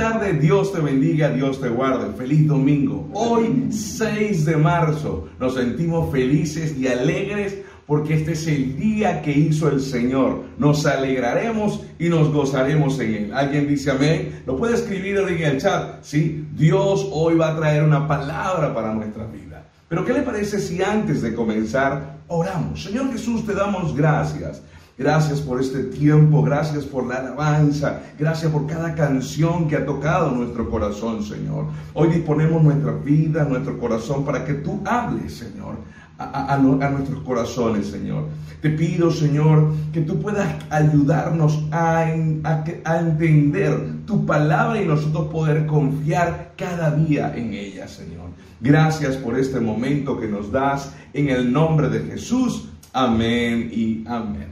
tarde, Dios te bendiga, Dios te guarde. Feliz domingo. Hoy, 6 de marzo, nos sentimos felices y alegres porque este es el día que hizo el Señor. Nos alegraremos y nos gozaremos en él. ¿Alguien dice amén? Lo puede escribir en el chat. Sí, Dios hoy va a traer una palabra para nuestra vida. Pero ¿qué le parece si antes de comenzar oramos? Señor Jesús, te damos gracias. Gracias por este tiempo, gracias por la alabanza, gracias por cada canción que ha tocado nuestro corazón, Señor. Hoy disponemos nuestra vida, nuestro corazón para que tú hables, Señor, a, nuestros corazones, Señor. Te pido, Señor, que tú puedas ayudarnos a, entender tu palabra y nosotros poder confiar cada día en ella, Señor. Gracias por este momento que nos das en el nombre de Jesús. Amén y amén.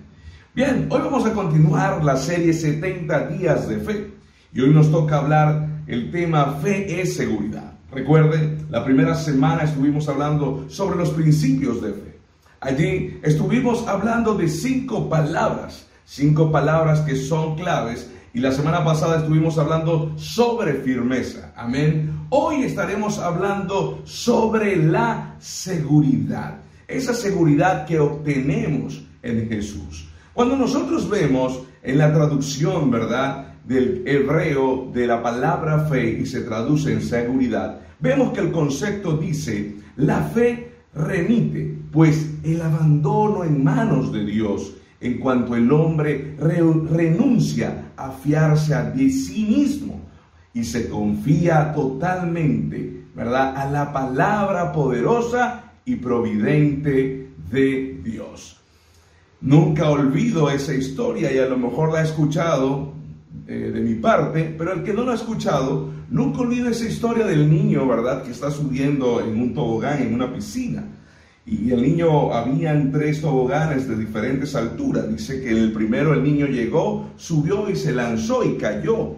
Bien, hoy vamos a continuar la serie 70 días de fe y hoy nos toca hablar el tema fe es seguridad. Recuerden, la primera semana estuvimos hablando sobre los principios de fe. Allí estuvimos hablando de cinco palabras, cinco palabras que son claves y la semana pasada estuvimos hablando sobre firmeza. Amén. Hoy estaremos hablando sobre la seguridad, esa seguridad que obtenemos en Jesús. Cuando nosotros vemos en la traducción, ¿verdad?, del hebreo de la palabra fe y se traduce en seguridad, vemos que el concepto dice, la fe remite, pues el abandono en manos de Dios, en cuanto el hombre renuncia a fiarse a sí mismo y se confía totalmente, ¿verdad?, a la palabra poderosa y providente de Dios. Nunca olvido esa historia y a lo mejor la he escuchado eh, de mi parte, pero el que no la ha escuchado, nunca olvido esa historia del niño, ¿verdad? Que está subiendo en un tobogán, en una piscina. Y el niño, habían tres toboganes de diferentes alturas. Dice que el primero el niño llegó, subió y se lanzó y cayó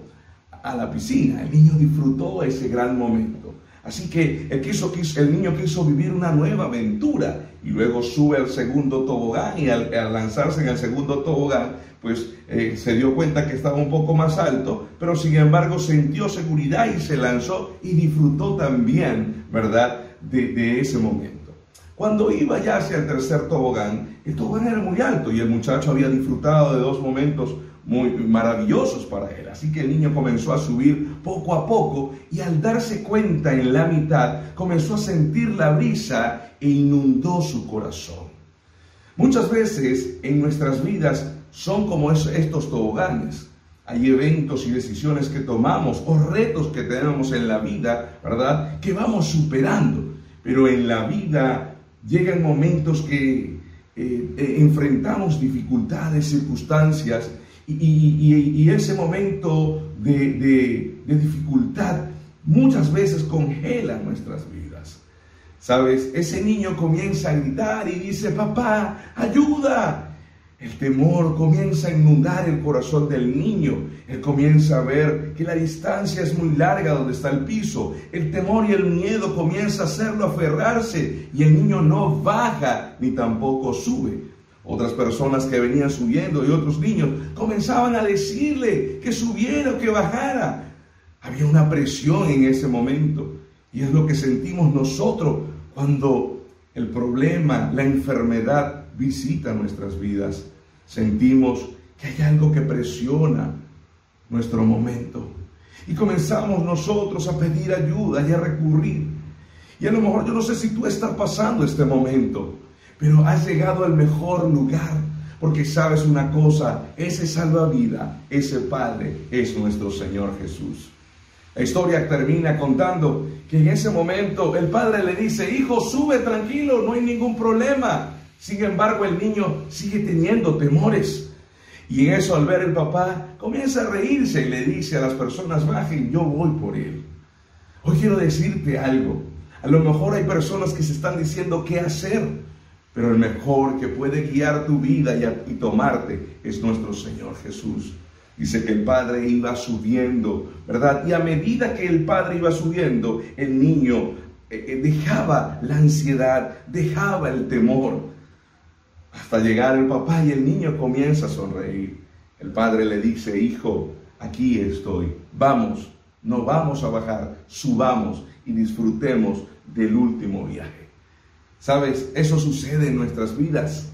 a la piscina. El niño disfrutó ese gran momento. Así que el, niño quiso vivir una nueva aventura y luego sube al segundo tobogán y al, lanzarse en el segundo tobogán, pues eh, se dio cuenta que estaba un poco más alto, pero sin embargo sintió seguridad y se lanzó y disfrutó también, ¿verdad?, de, de ese momento. Cuando iba ya hacia el tercer tobogán, el tobogán era muy alto y el muchacho había disfrutado de dos momentos muy maravillosos para él. Así que el niño comenzó a subir poco a poco y al darse cuenta en la mitad comenzó a sentir la brisa e inundó su corazón. Muchas veces en nuestras vidas son como estos toboganes. Hay eventos y decisiones que tomamos o retos que tenemos en la vida, ¿verdad? Que vamos superando. Pero en la vida llegan momentos que eh, eh, enfrentamos dificultades, circunstancias y, ese momento de, dificultad muchas veces congela nuestras vidas. ¿Sabes? Ese niño comienza a gritar y dice, papá, ayuda. El temor comienza a inundar el corazón del niño. Él comienza a ver que la distancia es muy larga donde está el piso. El temor y el miedo comienza a hacerlo aferrarse y el niño no baja ni tampoco sube. Otras personas que venían subiendo y otros niños comenzaban a decirle que subiera o que bajara. Había una presión en ese momento y es lo que sentimos nosotros cuando el problema, la enfermedad visita nuestras vidas. Sentimos que hay algo que presiona nuestro momento. Y comenzamos nosotros a pedir ayuda y a recurrir. Y a lo mejor yo no sé si tú estás pasando este momento pero has llegado al mejor lugar. Porque sabes una cosa, ese salvavida, ese Padre es nuestro Señor Jesús. La historia termina contando que en ese momento el padre le dice, hijo, sube tranquilo, no hay ningún problema. Sin embargo, el niño sigue teniendo temores. Y en eso al ver el papá comienza a reírse y le dice a las personas, bajen, yo voy por él. Hoy quiero decirte algo. A lo mejor hay personas que se están diciendo qué hacer. Pero el mejor que puede guiar tu vida y, tomarte es nuestro Señor Jesús. Dice que el Padre iba subiendo, ¿verdad? Y a medida que el Padre iba subiendo, el niño eh, eh, dejaba la ansiedad, dejaba el temor. Hasta llegar el papá y el niño comienza a sonreír. El Padre le dice, hijo, aquí estoy, vamos, No vamos a bajar, subamos y disfrutemos del último viaje. Sabes, eso sucede en nuestras vidas.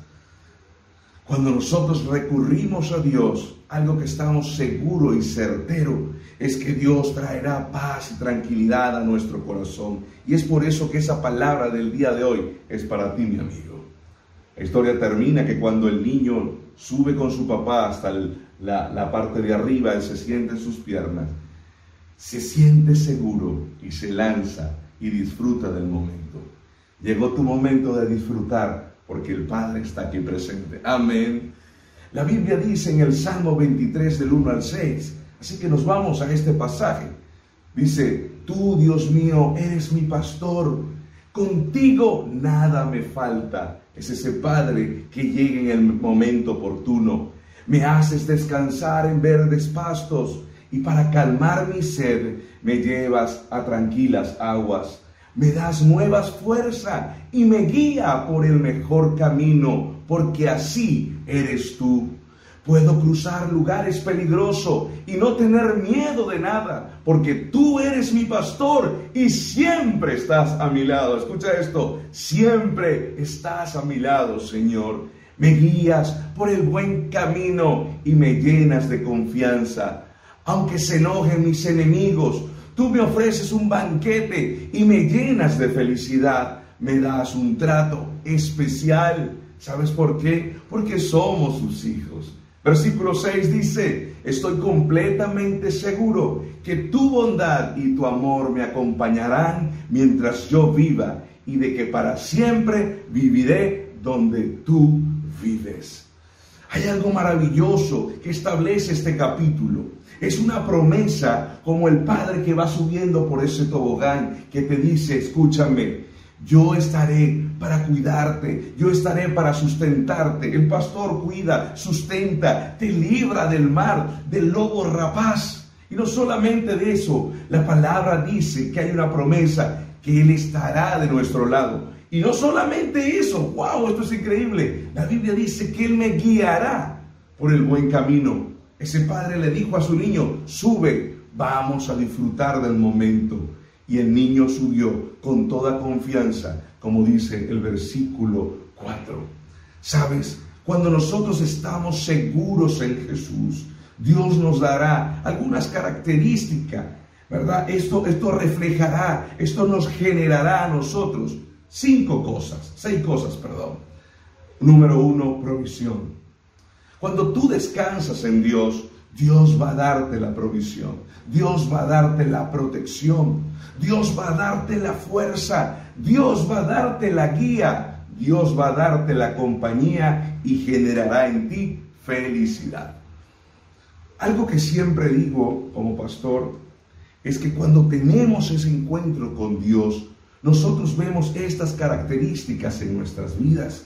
Cuando nosotros recurrimos a Dios, algo que estamos seguro y certero es que Dios traerá paz y tranquilidad a nuestro corazón. Y es por eso que esa palabra del día de hoy es para ti, mi amigo. La historia termina que cuando el niño sube con su papá hasta la, la parte de arriba, él se siente en sus piernas, se siente seguro y se lanza y disfruta del momento. Llegó tu momento de disfrutar porque el Padre está aquí presente. Amén. La Biblia dice en el Salmo 23 del 1 al 6, así que nos vamos a este pasaje. Dice, tú Dios mío eres mi pastor, contigo nada me falta. Es ese Padre que llega en el momento oportuno. Me haces descansar en verdes pastos y para calmar mi sed me llevas a tranquilas aguas me das nuevas fuerzas y me guía por el mejor camino, porque así eres tú. Puedo cruzar lugares peligrosos y no tener miedo de nada, porque tú eres mi pastor y siempre estás a mi lado. Escucha esto, siempre estás a mi lado, Señor. Me guías por el buen camino y me llenas de confianza. Aunque se enojen mis enemigos, Tú me ofreces un banquete y me llenas de felicidad. Me das un trato especial. ¿Sabes por qué? Porque somos sus hijos. Versículo 6 dice, estoy completamente seguro que tu bondad y tu amor me acompañarán mientras yo viva y de que para siempre viviré donde tú vives. Hay algo maravilloso que establece este capítulo. Es una promesa como el padre que va subiendo por ese tobogán que te dice, escúchame, yo estaré para cuidarte, yo estaré para sustentarte. El pastor cuida, sustenta, te libra del mar, del lobo rapaz. Y no solamente de eso, la palabra dice que hay una promesa, que Él estará de nuestro lado. Y no solamente eso, wow, esto es increíble. La Biblia dice que Él me guiará por el buen camino. Ese padre le dijo a su niño, sube, vamos a disfrutar del momento. Y el niño subió con toda confianza, como dice el versículo 4. ¿Sabes? Cuando nosotros estamos seguros en Jesús, Dios nos dará algunas características, ¿verdad? Esto, esto reflejará, esto nos generará a nosotros cinco cosas, seis cosas, perdón. Número uno, provisión. Cuando tú descansas en Dios, Dios va a darte la provisión, Dios va a darte la protección, Dios va a darte la fuerza, Dios va a darte la guía, Dios va a darte la compañía y generará en ti felicidad. Algo que siempre digo como pastor es que cuando tenemos ese encuentro con Dios, nosotros vemos estas características en nuestras vidas.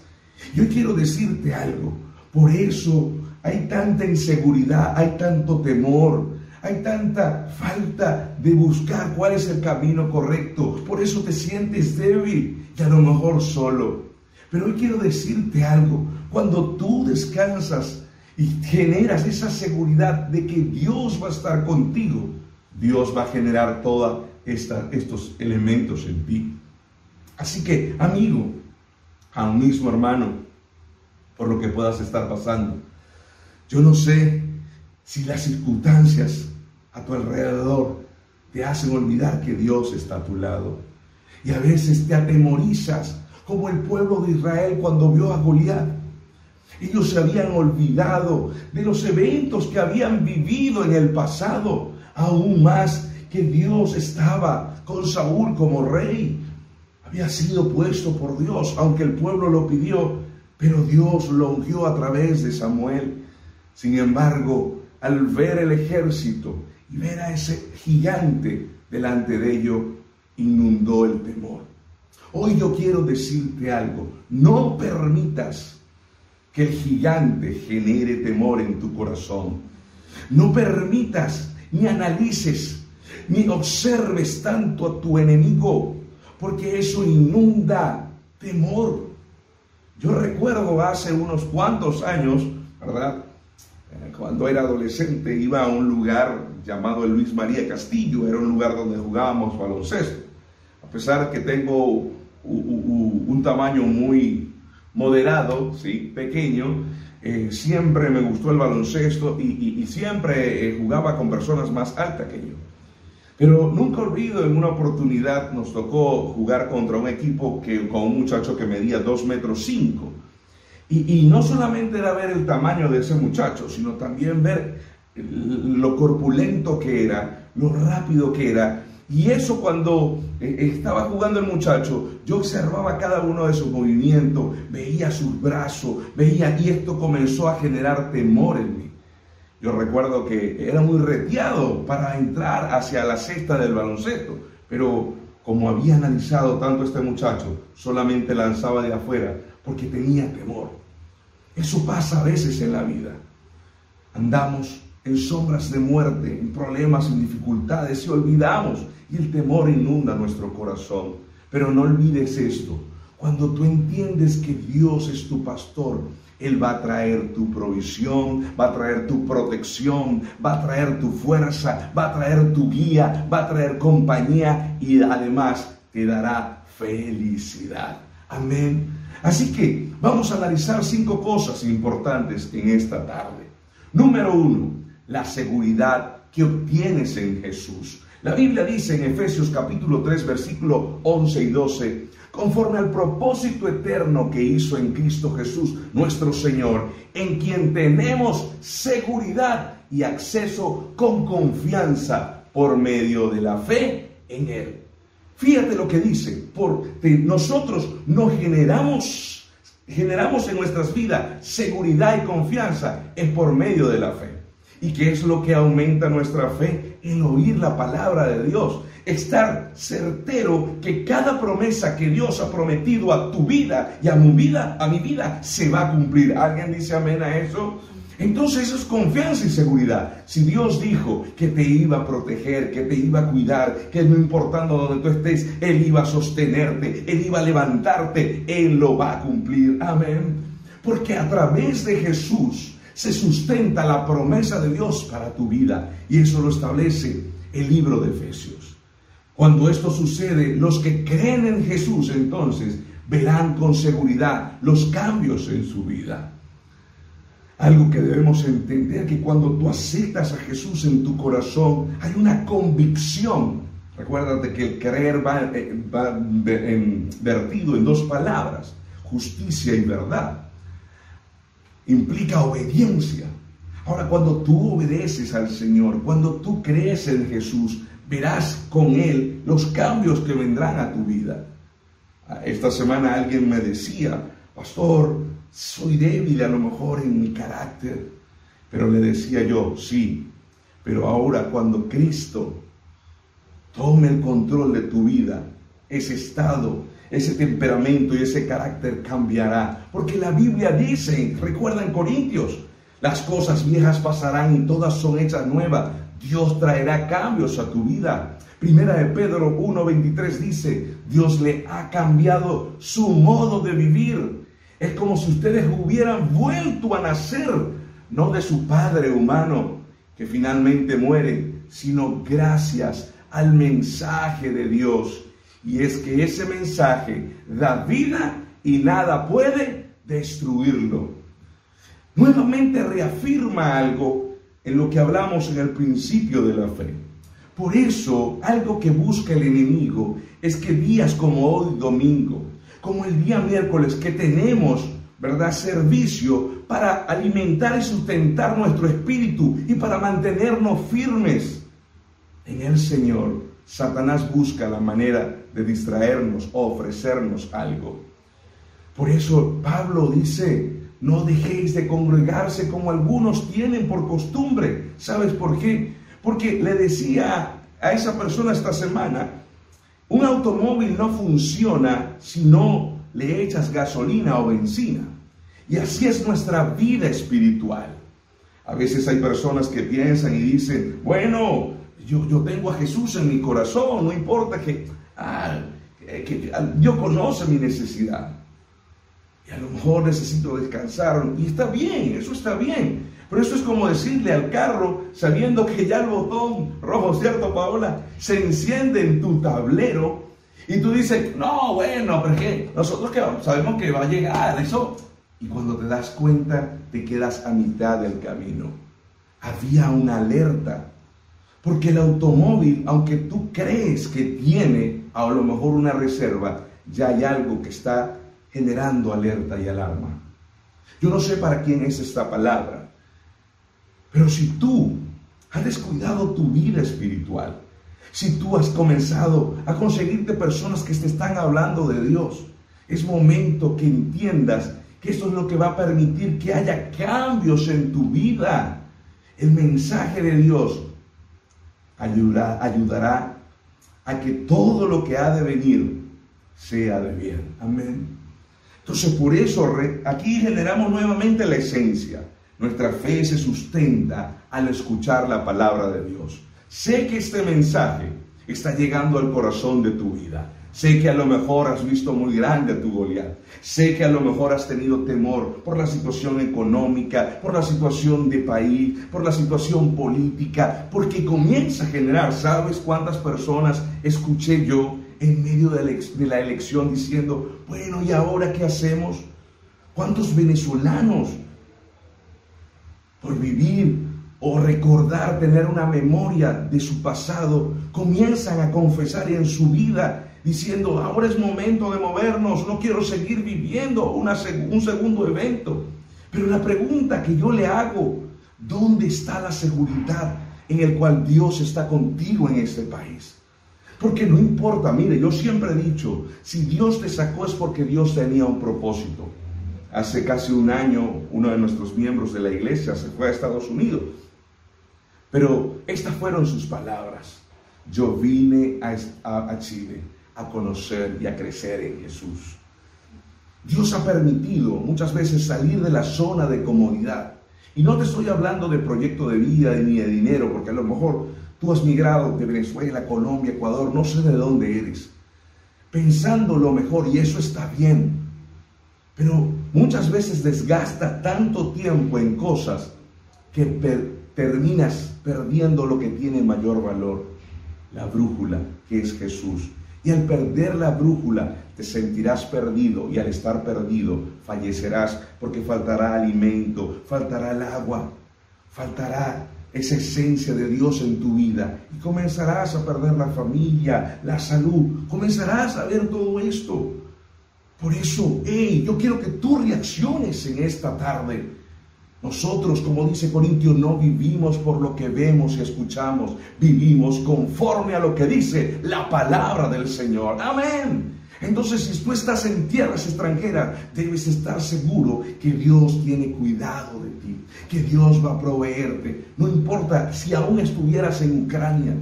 Yo quiero decirte algo, por eso hay tanta inseguridad, hay tanto temor, hay tanta falta de buscar cuál es el camino correcto. Por eso te sientes débil y a lo mejor solo. Pero hoy quiero decirte algo, cuando tú descansas y generas esa seguridad de que Dios va a estar contigo, Dios va a generar toda estos elementos en ti. Así que, amigo, a un mismo hermano, por lo que puedas estar pasando, yo no sé si las circunstancias a tu alrededor te hacen olvidar que Dios está a tu lado. Y a veces te atemorizas, como el pueblo de Israel cuando vio a Goliat. Ellos se habían olvidado de los eventos que habían vivido en el pasado, aún más que Dios estaba con Saúl como rey. Había sido puesto por Dios, aunque el pueblo lo pidió, pero Dios lo ungió a través de Samuel. Sin embargo, al ver el ejército y ver a ese gigante delante de ellos, inundó el temor. Hoy yo quiero decirte algo, no permitas que el gigante genere temor en tu corazón. No permitas ni analices ni observes tanto a tu enemigo, porque eso inunda temor. Yo recuerdo hace unos cuantos años, ¿verdad? Eh, cuando era adolescente iba a un lugar llamado el Luis María Castillo, era un lugar donde jugábamos baloncesto. A pesar que tengo un tamaño muy moderado, ¿sí? pequeño, eh, siempre me gustó el baloncesto y, siempre eh, jugaba con personas más altas que yo. Pero nunca olvido, en una oportunidad nos tocó jugar contra un equipo que, con un muchacho que medía 2 metros 5. Y, y, no solamente era ver el tamaño de ese muchacho, sino también ver lo corpulento que era, lo rápido que era y eso cuando eh, estaba jugando el muchacho, yo observaba cada uno de sus movimientos, veía sus brazos, veía y esto comenzó a generar temor en mí. Yo recuerdo que era muy reteado para entrar hacia la cesta del baloncesto, pero como había analizado tanto este muchacho, solamente lanzaba de afuera porque tenía temor. Eso pasa a veces en la vida. Andamos en sombras de muerte, en problemas, en dificultades, y olvidamos y el temor inunda nuestro corazón. Pero no olvides esto, cuando tú entiendes que Dios es tu pastor, Él va a traer tu provisión, va a traer tu protección, va a traer tu fuerza, va a traer tu guía, va a traer compañía y además te dará felicidad. Amén. Así que vamos a analizar cinco cosas importantes en esta tarde. Número uno, la seguridad que obtienes en Jesús. La Biblia dice en Efesios capítulo 3 versículo 11 y 12, conforme al propósito eterno que hizo en Cristo Jesús nuestro Señor, en quien tenemos seguridad y acceso con confianza por medio de la fe en Él. Fíjate lo que dice, porque nosotros no generamos, generamos en nuestras vidas seguridad y confianza, es por medio de la fe. ¿Y qué es lo que aumenta nuestra fe? El oír la palabra de Dios. Estar certero que cada promesa que Dios ha prometido a tu vida y a mi vida, a mi vida, se va a cumplir. ¿Alguien dice amén a eso? Entonces eso es confianza y seguridad. Si Dios dijo que te iba a proteger, que te iba a cuidar, que no importando donde tú estés, Él iba a sostenerte, Él iba a levantarte, Él lo va a cumplir. Amén. Porque a través de Jesús se sustenta la promesa de Dios para tu vida. Y eso lo establece el libro de Efesios. Cuando esto sucede, los que creen en Jesús entonces verán con seguridad los cambios en su vida. Algo que debemos entender que cuando tú aceptas a Jesús en tu corazón, hay una convicción. Recuérdate que el creer va, eh, va vertido en dos palabras, justicia y verdad implica obediencia. Ahora, cuando tú obedeces al Señor, cuando tú crees en Jesús, verás con Él los cambios que vendrán a tu vida. Ah, esta semana alguien me decía, pastor, soy débil a lo mejor en mi carácter, pero le decía yo, sí, pero ahora cuando Cristo tome el control de tu vida, ese estado ese temperamento y ese carácter cambiará. Porque la Biblia dice, recuerda en Corintios, las cosas viejas pasarán y todas son hechas nuevas. Dios traerá cambios a tu vida. Primera de Pedro 1.23 dice, Dios le ha cambiado su modo de vivir. Es como si ustedes hubieran vuelto a nacer, no de su padre humano que finalmente muere, sino gracias al mensaje de Dios y es que ese mensaje da vida y nada puede destruirlo. Nuevamente reafirma algo en lo que hablamos en el principio de la fe. Por eso, algo que busca el enemigo es que días como hoy domingo, como el día miércoles que tenemos, ¿verdad? Servicio para alimentar y sustentar nuestro espíritu y para mantenernos firmes en el Señor. Satanás busca la manera de distraernos o ofrecernos algo. Por eso Pablo dice, no dejéis de congregarse como algunos tienen por costumbre. ¿Sabes por qué? Porque le decía a esa persona esta semana, un automóvil no funciona si no le echas gasolina o benzina. Y así es nuestra vida espiritual. A veces hay personas que piensan y dicen, bueno, yo, yo tengo a Jesús en mi corazón, no importa que Ah, que Dios conoce mi necesidad. A lo mejor necesito descansar. Y está bien, eso está bien. Pero eso es como decirle al carro, sabiendo que ya el botón rojo, ¿cierto, Paola? Se enciende en tu tablero y tú dices, no, bueno, pero qué, nosotros que sabemos que va a llegar eso. Y cuando te das cuenta, te quedas a mitad del camino. Había una alerta. Porque el automóvil, aunque tú crees que tiene a lo mejor una reserva, ya hay algo que está generando alerta y alarma. Yo no sé para quién es esta palabra, pero si tú has descuidado tu vida espiritual, si tú has comenzado a conseguirte personas que te están hablando de Dios, es momento que entiendas que esto es lo que va a permitir que haya cambios en tu vida. El mensaje de Dios ayudará, ayudará a que todo lo que ha de venir sea de bien. Amén. Entonces, por eso aquí generamos nuevamente la esencia. Nuestra fe se sustenta al escuchar la palabra de Dios. Sé que este mensaje está llegando al corazón de tu vida. Sé que a lo mejor has visto muy grande a tu Goliat. Sé que a lo mejor has tenido temor por la situación económica, por la situación de país, por la situación política, porque comienza a generar, ¿sabes cuántas personas escuché yo en medio de la elección diciendo, bueno, ¿y ahora qué hacemos? ¿Cuántos venezolanos por vivir o recordar, tener una memoria de su pasado, comienzan a confesar en su vida diciendo, ahora es momento de movernos, no quiero seguir viviendo un segundo evento. Pero la pregunta que yo le hago, ¿dónde está la seguridad en el cual Dios está contigo en este país? Porque no importa, mire, yo siempre he dicho, si Dios te sacó es porque Dios tenía un propósito. Hace casi un año uno de nuestros miembros de la iglesia se fue a Estados Unidos. Pero estas fueron sus palabras. Yo vine a, Chile a conocer y a crecer en Jesús. Dios ha permitido muchas veces salir de la zona de comodidad. Y no te estoy hablando de proyecto de vida ni de dinero, porque a lo mejor tú has migrado de Venezuela, Colombia, Ecuador, no sé de dónde eres, pensando lo mejor y eso está bien. Pero muchas veces desgasta tanto tiempo en cosas que terminas perdiendo lo que tiene mayor valor, la brújula, que es Jesús. Y al perder la brújula te sentirás perdido y al estar perdido fallecerás porque faltará alimento, faltará el agua, faltará esa esencia de Dios en tu vida y comenzarás a perder la familia, la salud, comenzarás a ver todo esto. Por eso, hey, yo quiero que tú reacciones en esta tarde nosotros, como dice Corintio, no vivimos por lo que vemos y escuchamos, vivimos conforme a lo que dice la palabra del Señor. Amén. Entonces, si tú estás en tierras extranjeras, debes estar seguro que Dios tiene cuidado de ti, que Dios va a proveerte. No importa si aún estuvieras en Ucrania.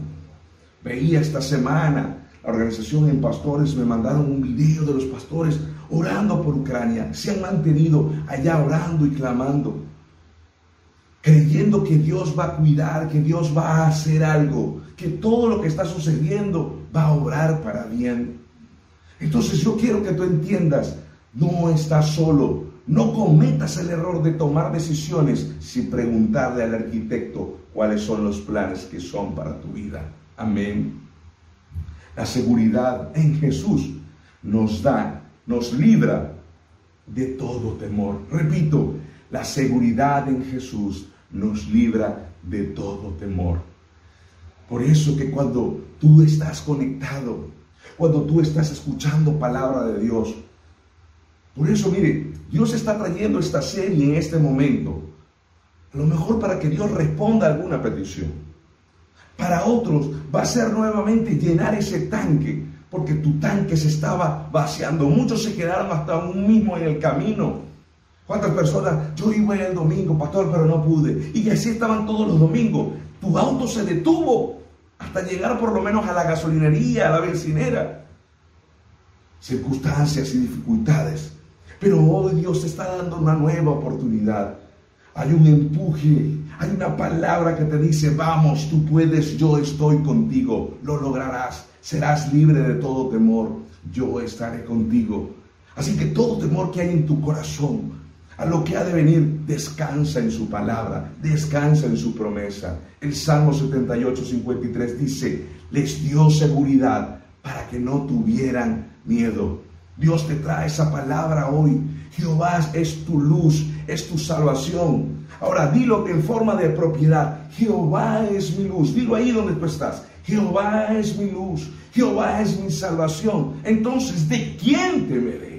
Veía esta semana, la organización en pastores me mandaron un video de los pastores orando por Ucrania. Se han mantenido allá orando y clamando creyendo que Dios va a cuidar, que Dios va a hacer algo, que todo lo que está sucediendo va a obrar para bien. Entonces yo quiero que tú entiendas, no estás solo, no cometas el error de tomar decisiones sin preguntarle al arquitecto cuáles son los planes que son para tu vida. Amén. La seguridad en Jesús nos da, nos libra de todo temor. Repito, la seguridad en Jesús nos libra de todo temor. Por eso que cuando tú estás conectado, cuando tú estás escuchando palabra de Dios, por eso mire, Dios está trayendo esta serie en este momento, a lo mejor para que Dios responda a alguna petición. Para otros va a ser nuevamente llenar ese tanque, porque tu tanque se estaba vaciando. Muchos se quedaron hasta un mismo en el camino ¿Cuántas personas? Yo iba el domingo, pastor, pero no pude. Y así estaban todos los domingos. Tu auto se detuvo hasta llegar por lo menos a la gasolinería, a la bencinera. Circunstancias y dificultades. Pero hoy Dios está dando una nueva oportunidad. Hay un empuje, hay una palabra que te dice, vamos, tú puedes, yo estoy contigo, lo lograrás, serás libre de todo temor, yo estaré contigo. Así que todo temor que hay en tu corazón, a lo que ha de venir, descansa en su palabra, descansa en su promesa. El Salmo 78, 53 dice, les dio seguridad para que no tuvieran miedo. Dios te trae esa palabra hoy. Jehová es tu luz, es tu salvación. Ahora dilo en forma de propiedad. Jehová es mi luz. Dilo ahí donde tú estás. Jehová es mi luz. Jehová es mi salvación. Entonces, ¿de quién temeré?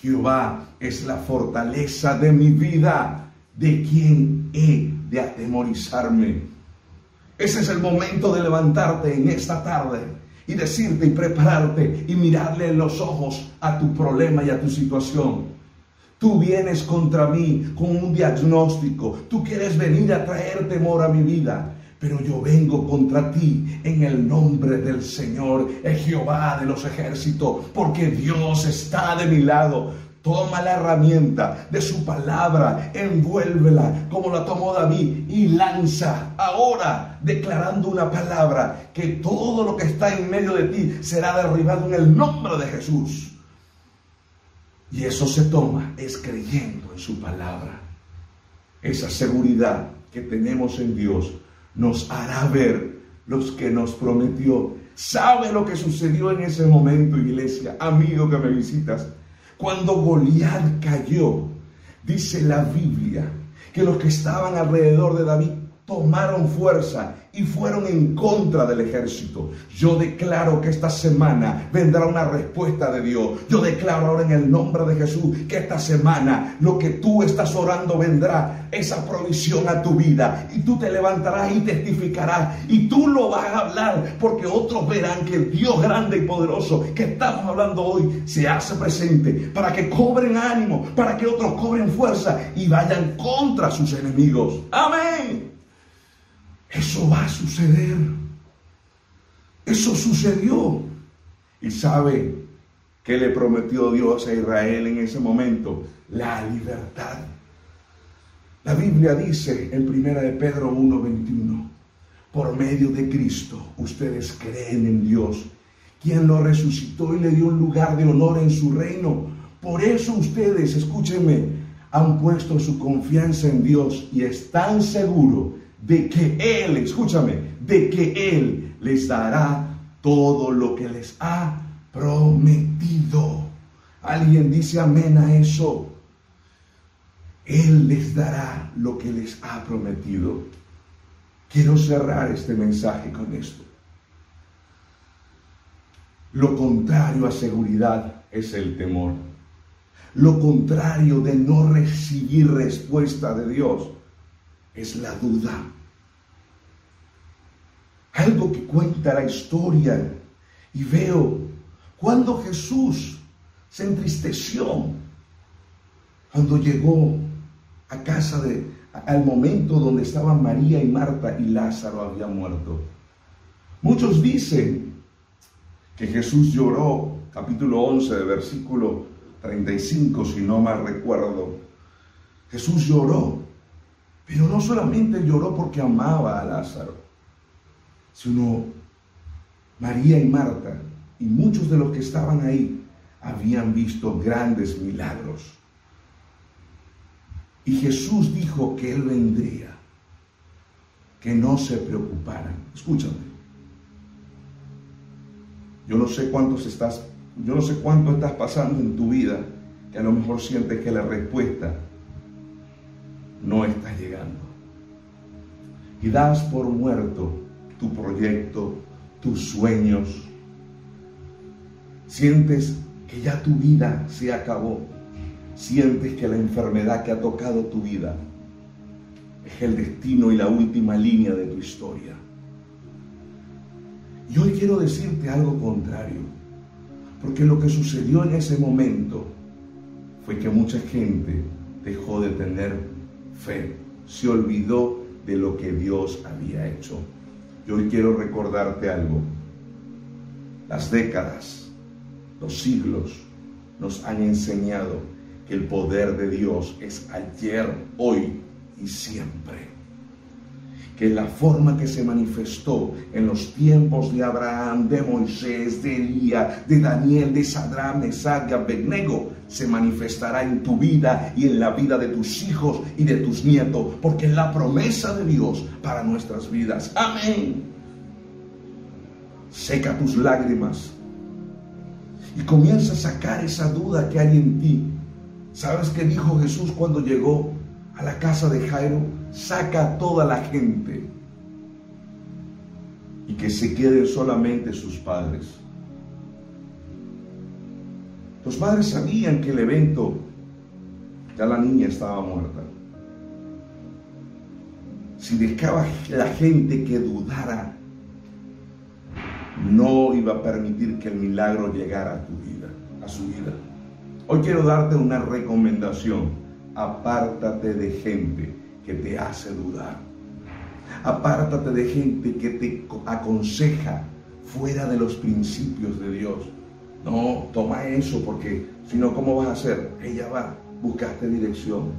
Jehová es la fortaleza de mi vida. ¿De quién he de atemorizarme? Ese es el momento de levantarte en esta tarde y decirte y prepararte y mirarle en los ojos a tu problema y a tu situación. Tú vienes contra mí con un diagnóstico, tú quieres venir a traer temor a mi vida, pero yo vengo contra ti en el nombre del Señor, el Jehová de los ejércitos, porque Dios está de mi lado. Toma la herramienta de su palabra, envuélvela como la tomó David y lanza ahora declarando una palabra que todo lo que está en medio de ti será derribado en el nombre de Jesús. Y eso se toma es creyendo en su palabra. Esa seguridad que tenemos en Dios nos hará ver los que nos prometió. ¿Sabe lo que sucedió en ese momento, iglesia? Amigo que me visitas cuando Goliat cayó, dice la Biblia que los que estaban alrededor de David tomaron fuerza y fueron en contra del ejército. Yo declaro que esta semana vendrá una respuesta de Dios. Yo declaro ahora en el nombre de Jesús que esta semana lo que tú estás orando vendrá, esa provisión a tu vida. Y tú te levantarás y testificarás. Y tú lo vas a hablar porque otros verán que el Dios grande y poderoso que estamos hablando hoy se hace presente para que cobren ánimo, para que otros cobren fuerza y vayan contra sus enemigos. Amén. Eso va a suceder. Eso sucedió. Y sabe que le prometió Dios a Israel en ese momento la libertad. La Biblia dice en primera de Pedro 1:21, por medio de Cristo ustedes creen en Dios, quien lo resucitó y le dio un lugar de honor en su reino. Por eso ustedes, escúchenme, han puesto su confianza en Dios y están seguros de que Él, escúchame, de que Él les dará todo lo que les ha prometido. Alguien dice amén a eso. Él les dará lo que les ha prometido. Quiero cerrar este mensaje con esto. Lo contrario a seguridad es el temor. Lo contrario de no recibir respuesta de Dios es la duda. Algo que cuenta la historia y veo cuando Jesús se entristeció cuando llegó a casa de al momento donde estaban María y Marta y Lázaro había muerto. Muchos dicen que Jesús lloró, capítulo 11 de versículo 35, si no mal recuerdo. Jesús lloró pero no solamente lloró porque amaba a Lázaro, sino María y Marta y muchos de los que estaban ahí habían visto grandes milagros. Y Jesús dijo que Él vendría, que no se preocuparan. Escúchame. Yo no sé cuántos estás, yo no sé cuánto estás pasando en tu vida, que a lo mejor sientes que la respuesta no está llegando. Y das por muerto tu proyecto, tus sueños. Sientes que ya tu vida se acabó. Sientes que la enfermedad que ha tocado tu vida es el destino y la última línea de tu historia. Y hoy quiero decirte algo contrario, porque lo que sucedió en ese momento fue que mucha gente dejó de tener fe, se olvidó de lo que Dios había hecho. Y hoy quiero recordarte algo. Las décadas, los siglos nos han enseñado que el poder de Dios es ayer, hoy y siempre. Que la forma que se manifestó en los tiempos de Abraham, de Moisés, de Elías, de Daniel, de Sadrán, Mesach y Abednego, se manifestará en tu vida y en la vida de tus hijos y de tus nietos, porque es la promesa de Dios para nuestras vidas. Amén. Seca tus lágrimas y comienza a sacar esa duda que hay en ti. ¿Sabes qué dijo Jesús cuando llegó a la casa de Jairo? Saca a toda la gente y que se queden solamente sus padres. Los padres sabían que el evento, ya la niña estaba muerta. Si dejaba la gente que dudara, no iba a permitir que el milagro llegara a tu vida, a su vida. Hoy quiero darte una recomendación. Apártate de gente que te hace dudar. Apártate de gente que te aconseja fuera de los principios de Dios. No, toma eso porque si no, ¿cómo vas a hacer? Ella va, buscaste dirección.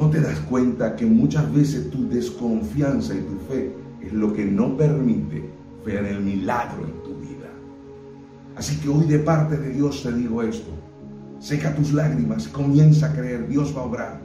¿No te das cuenta que muchas veces tu desconfianza y tu fe es lo que no permite ver el milagro en tu vida? Así que hoy de parte de Dios te digo esto. Seca tus lágrimas, comienza a creer, Dios va a obrar.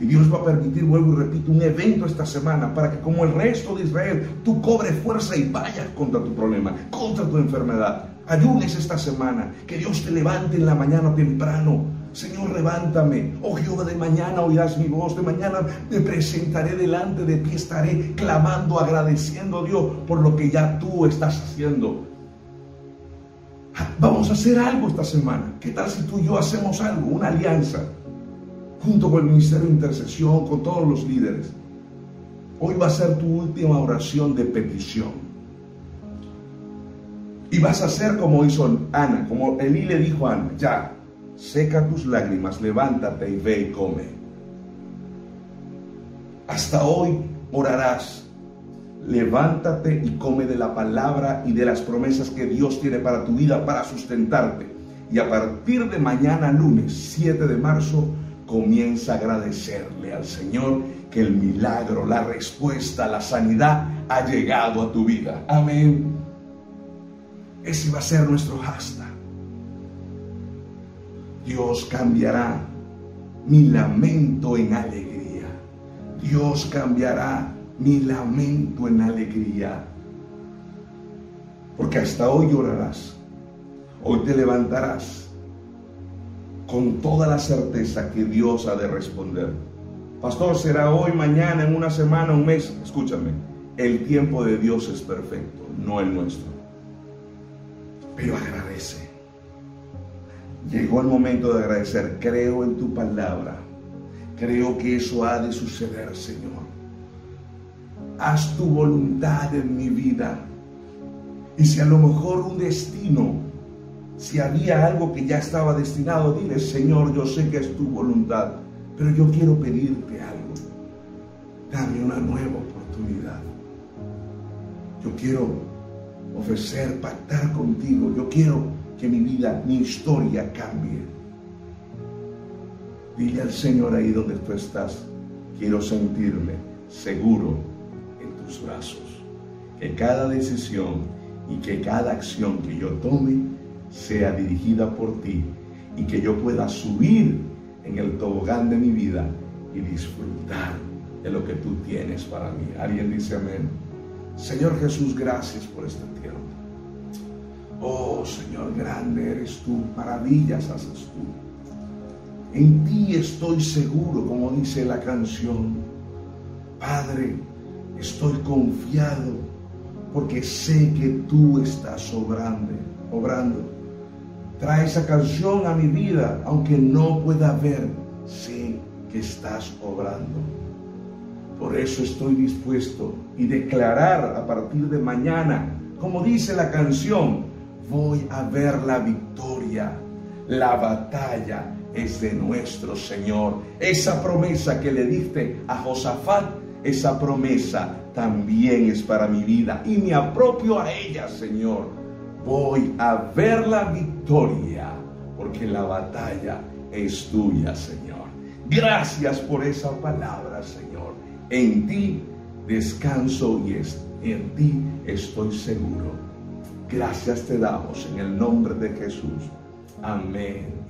Y Dios va a permitir, vuelvo y repito, un evento esta semana para que como el resto de Israel, tú cobres fuerza y vayas contra tu problema, contra tu enfermedad. Ayudes esta semana, que Dios te levante en la mañana temprano. Señor, levántame. Oh Jehová, de mañana oirás mi voz. De mañana me presentaré delante de ti. Estaré clamando, agradeciendo a Dios por lo que ya tú estás haciendo. Vamos a hacer algo esta semana. ¿Qué tal si tú y yo hacemos algo? Una alianza. Junto con el Ministerio de Intercesión, con todos los líderes. Hoy va a ser tu última oración de petición. Y vas a hacer como hizo Ana, como Elí le dijo a Ana, ya, seca tus lágrimas, levántate y ve y come. Hasta hoy orarás, levántate y come de la palabra y de las promesas que Dios tiene para tu vida, para sustentarte. Y a partir de mañana, lunes 7 de marzo, comienza a agradecerle al Señor que el milagro, la respuesta, la sanidad ha llegado a tu vida. Amén. Ese va a ser nuestro hashtag. Dios cambiará mi lamento en alegría. Dios cambiará mi lamento en alegría. Porque hasta hoy llorarás. Hoy te levantarás con toda la certeza que Dios ha de responder. Pastor, será hoy, mañana, en una semana, un mes. Escúchame, el tiempo de Dios es perfecto, no el nuestro. Pero agradece. Llegó el momento de agradecer. Creo en tu palabra. Creo que eso ha de suceder, Señor. Haz tu voluntad en mi vida. Y si a lo mejor un destino, si había algo que ya estaba destinado, dile, Señor, yo sé que es tu voluntad, pero yo quiero pedirte algo. Dame una nueva oportunidad. Yo quiero ofrecer, pactar contigo. Yo quiero que mi vida, mi historia cambie. Dile al Señor ahí donde tú estás, quiero sentirme seguro tus brazos. Que cada decisión y que cada acción que yo tome sea dirigida por ti y que yo pueda subir en el tobogán de mi vida y disfrutar de lo que tú tienes para mí. ¿Alguien dice amén? Señor Jesús, gracias por este tiempo. Oh Señor, grande eres tú, maravillas haces tú. En ti estoy seguro, como dice la canción. Padre, estoy confiado porque sé que tú estás obrando, obrando. Trae esa canción a mi vida, aunque no pueda ver, sé que estás obrando. Por eso estoy dispuesto y declarar a partir de mañana, como dice la canción, voy a ver la victoria. La batalla es de nuestro Señor. Esa promesa que le diste a Josafat, esa promesa también es para mi vida y me apropio a ella, Señor. Voy a ver la victoria porque la batalla es tuya, Señor. Gracias por esa palabra, Señor En ti descanso y en ti estoy seguro. Gracias te damos en el nombre de Jesús. Amén.